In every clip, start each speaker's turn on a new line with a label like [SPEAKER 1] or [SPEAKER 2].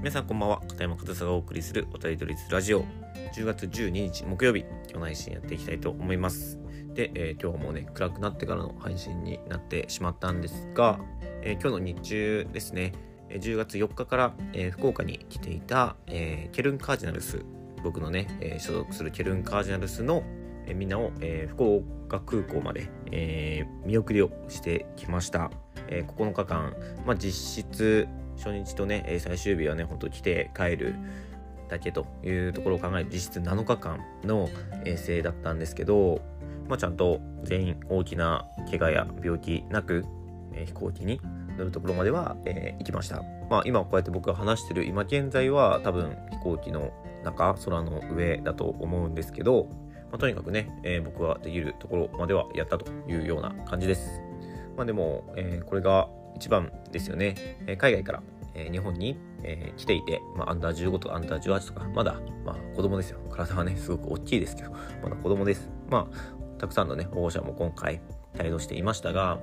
[SPEAKER 1] 皆さんこんばんは。片山和沙がお送りするおたりどりずラジオ。10月12日木曜日今日の配信やっていきたいと思います。で、えー、今日もね暗くなってからの配信になってしまったんですが、えー、今日の日中ですね10月4日から、えー、福岡に来ていた、えケルンカージナルス僕のね、え所属するケルンカージナルスの、えみんなを、え福岡空港まで、え見送りをしてきました、え9日間、まあ、実質初日とね、最終日はね、ほんと来て帰るだけというところを考える実質7日間の遠征だったんですけど、まあ、ちゃんと全員大きな怪我や病気なく、え、飛行機に乗るところまでは、えー、行きました。まあ、今こうやって僕が話してる今現在は多分飛行機の中空の上だと思うんですけど、まあ、とにかくね、えー、僕はできるところまではやったというような感じです。まあ、でも、えー、これが一番ですよね。えー、海外から、えー、日本に、えー、来ていて、まあ、アンダー15とかアンダー18とか、まだ、まあ、子供ですよ。体はね、すごく大きいですけど、まだ子供です。まあ、たくさんのね、保護者も今回、帯同していましたが、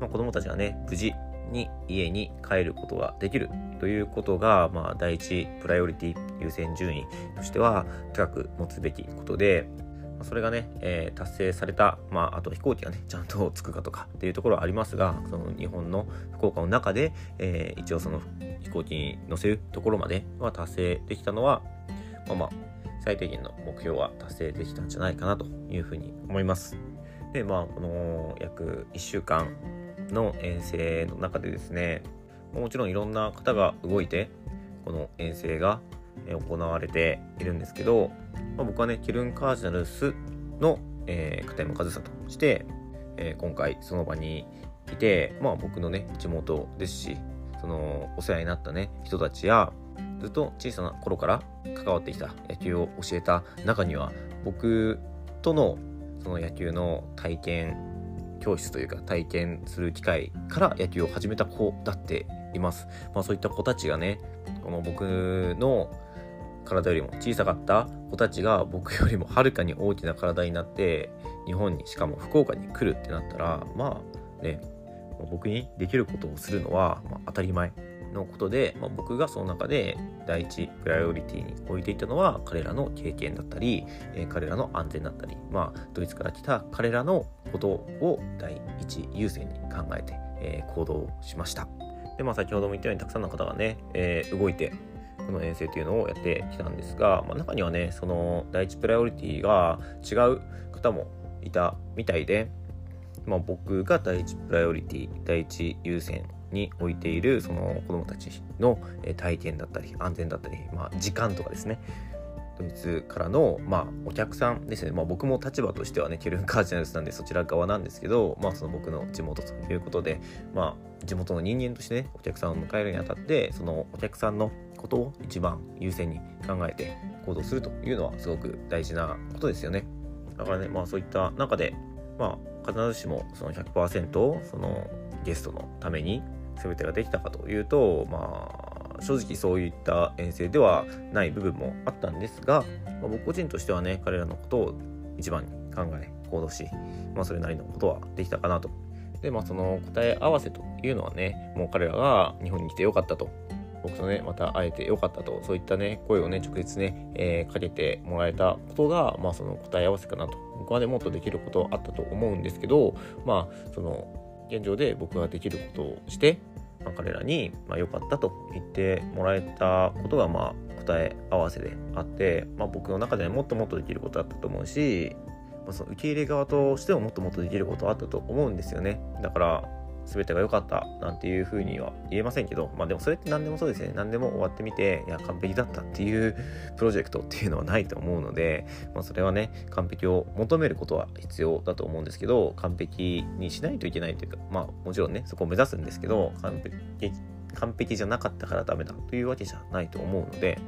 [SPEAKER 1] まあ、子供たちがね、無事に家に帰ることができるということが、まあ、第一プライオリティ優先順位としては高く持つべきことで、それがね、えー、達成された、まあ、あと飛行機がね、ちゃんと着くかとかっていうところはありますが、その日本の福岡の中で、えー、一応その飛行機に乗せるところまでは達成できたのは、まあまあ、最低限の目標は達成できたんじゃないかなというふうに思います。で、まあ、この約1週間の遠征の中でですね、もちろんいろんな方が動いて、この遠征が行われているんですけど、まあ、僕はね、ケルンカージナルスの、えー、片山和沙として、えー、今回その場にいて、まあ僕のね、地元ですし、そのお世話になったね、人たちや、ずっと小さな頃から関わってきた野球を教えた中には、僕とのその野球の体験教室というか体験する機会から野球を始めた子だっています。まあそういった子たちがね、この僕の体よりも小さかった子たちが僕よりもはるかに大きな体になって日本にしかも福岡に来るってなったらまあね僕にできることをするのは、まあ、当たり前のことで、まあ、僕がその中で第一プライオリティに置いていたのは彼らの経験だったり、えー、彼らの安全だったり、まあ、ドイツから来た彼らのことを第一優先に考えて、えー、行動しました。でまあ先ほども言ったようにたくさんの方がね、えー、動いてこの遠征というのをやってきたんですが、まあ、中にはねその第一プライオリティが違う方もいたみたいで、まあ、僕が第一プライオリティ第一優先に置いているその子どもたちの体験だったり安全だったり、まあ、時間とかですね。ドイツからの、まあ、お客さんですね、まあ、僕も立場としてはねケルンカージナルスなんでそちら側なんですけど、まあ、その僕の地元ということで、まあ、地元の人間としてねお客さんを迎えるにあたってそのお客さんのことを一番優先に考えて行動するというのはすごく大事なことですよね。だからね、まあそういった中で、まあ必ずしもその100%そのゲストのために全てができたかというと、まあ正直そういった遠征ではない部分もあったんですが、まあ、僕個人としてはね、彼らのことを一番に考え、行動し、まあそれなりのことはできたかなと。で、まあその答え合わせというのはね、もう彼らが日本に来てよかったと僕とね、また会えてよかったと、そういったね、声をね、直接ね、えー、かけてもらえたことが、まあ、その答え合わせかなと。僕はね、もっとできることあったと思うんですけど、まあ、その、現状で僕ができることをして、まあ、彼らに、ま、良かったと言ってもらえたことが、まあ、答え合わせであって、まあ、僕の中でもっともっとできることあったと思うし、まあ、その受け入れ側としてももっともっとできることあったと思うんですよね。だから、全てが良かったなんていうふうには言えませんけど、まあでもそれって何でもそうですね。何でも終わってみて、いや、完璧だったっていうプロジェクトっていうのはないと思うので、まあそれはね、完璧を求めることは必要だと思うんですけど、完璧にしないといけないというか、まあもちろんね、そこを目指すんですけど、完璧、完璧じゃなかったからダメだというわけじゃないと思うので、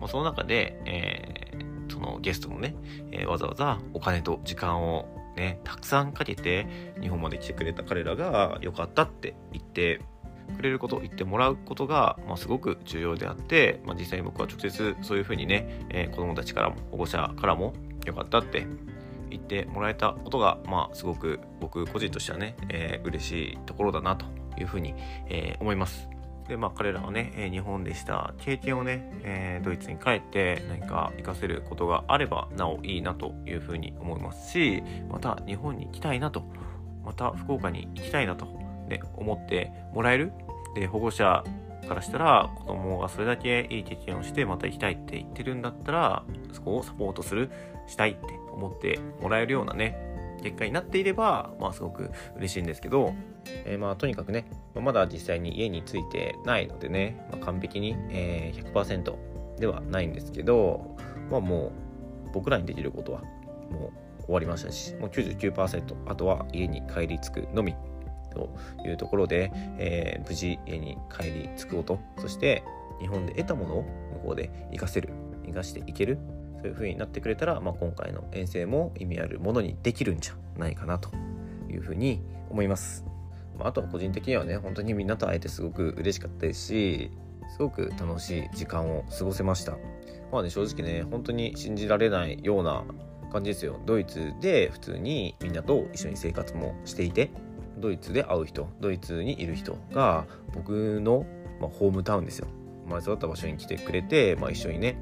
[SPEAKER 1] まあ、その中で、えー、そのゲストのね、えー、わざわざお金と時間をね、たくさんかけて日本まで来てくれた彼らが良かったって言ってくれること、言ってもらうことが、まあ、すごく重要であって、まあ、実際に僕は直接そういうふうにね、えー、子供たちからも保護者からも良かったって言ってもらえたことが、まあ、すごく僕個人としてはね、えー、嬉しいところだなというふうに、えー、思います。でまあ彼らはね、日本でした経験をね、えドイツに帰って何か活かせることがあればなおいいなというふうに思いますしまた日本に行きたいなとまた福岡に行きたいなと、ね、思ってもらえる。で保護者からしたら子供がそれだけいい経験をしてまた行きたいって言ってるんだったらそこをサポートするしたいって思ってもらえるようなね結果になっていれば、まあ、すごく嬉しいんですけど、えー、まあとにかくねまだ実際に家についてないのでね、まあ、完璧に、えー、100%ではないんですけど、まあ、もう僕らにできることはもう終わりましたしもう99%あとは家に帰り着くのみというところで、えー、無事家に帰り着くこと。そして日本で得たものを向こうで活かせる生かしていける。そういう風になってくれたら、まあ、今回の遠征も意味あるものにできるんじゃないかなというふうに思います。まあ、あとは個人的にはね本当にみんなと会えてすごく嬉しかったですしすごく楽しい時間を過ごせました。まあね正直ね本当に信じられないような感じですよ。ドイツで普通にみんなと一緒に生活もしていてドイツで会う人ドイツにいる人が僕の、まあ、ホームタウンですよ生まれ育った場所に来てくれて、まあ、一緒にね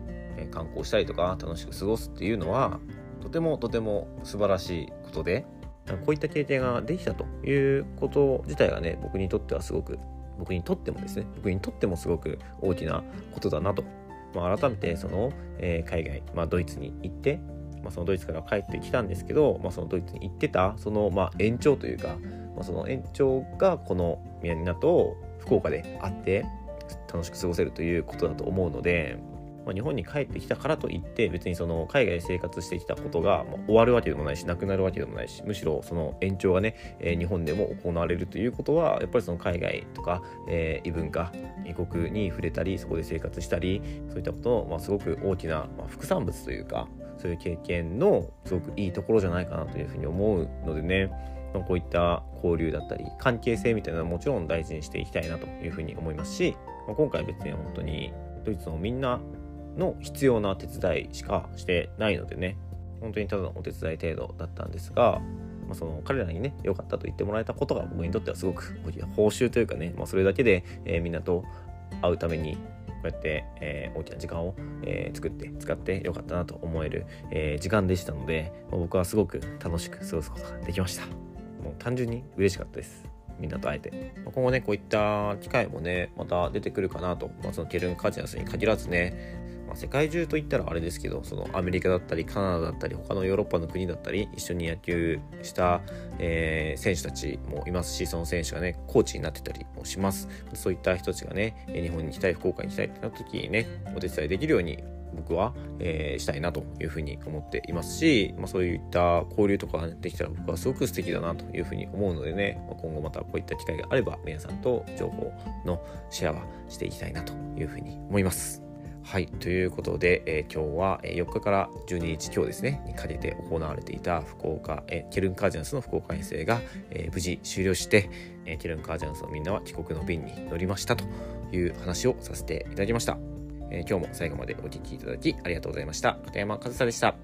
[SPEAKER 1] 観光したりとか楽しく過ごすっていうのはとてもとても素晴らしいことでこういった経験ができたということ自体がね僕にとってはすごく僕にとってもですね僕にとってもすごく大きなことだなと、まあ、改めてその、えー、海外、まあ、ドイツに行ってまあ、そのドイツから帰ってきたんですけど、まあ、そのドイツに行ってたそのまあ延長というか、まあ、その延長がこの宮港と福岡であって楽しく過ごせるということだと思うので、まあ、日本に帰ってきたからといって別にその海外で生活してきたことが終わるわけでもないしなくなるわけでもないしむしろその延長がね、え、日本でも行われるということはやっぱりその海外とか、え、異文化異国に触れたりそこで生活したりそういったことの、ま、すごく大きな、副産物というかそういう経験のすごくいいところじゃないかなというふうに思うのでねこういった交流だったり関係性みたいなのはもちろん大事にしていきたいなというふうに思いますし、今回別に本当にドイツのみんなの必要な手伝いしかしてないのでね。本当にただのお手伝い程度だったんですが、まあ、その彼らにね良かったと言ってもらえたことが僕にとってはすごく報酬というかね、まあ、それだけで、えー、みんなと会うためにこうやって、えー、大きな時間を、えー、作って使ってよかったなと思える、えー、時間でしたので、まあ、僕はすごく楽しく過ごすことができました。もう単純に嬉しかったです。みんなと会えて、まあ、今後ねこういった機会もねまた出てくるかなと、まあ、そのケルン・カージナスに限らずねまあ、世界中といったらあれですけどそのアメリカだったりカナダだったり他のヨーロッパの国だったり一緒に野球した、えー、選手たちもいますしその選手がねコーチになってたりもしますそういった人たちがね日本に来たい福岡に来たいってなった時にねお手伝いできるように僕は、えー、したいなというふうに思っていますし、まあ、そういった交流とかができたら僕はすごく素敵だなというふうに思うのでね、まあ、今後またこういった機会があれば皆さんと情報のシェアはしていきたいなというふうに思います。はい。ということで、えー、今日は4日から12日今日ですね、にかけて行われていた福岡、えー、ケルンカージャンスの福岡遠征が、えー、無事終了して、えケルンカージャンスのみんなは帰国の便に乗りましたという話をさせていただきました。え今日も最後までお聴きいただきありがとうございました。片山和沙でした。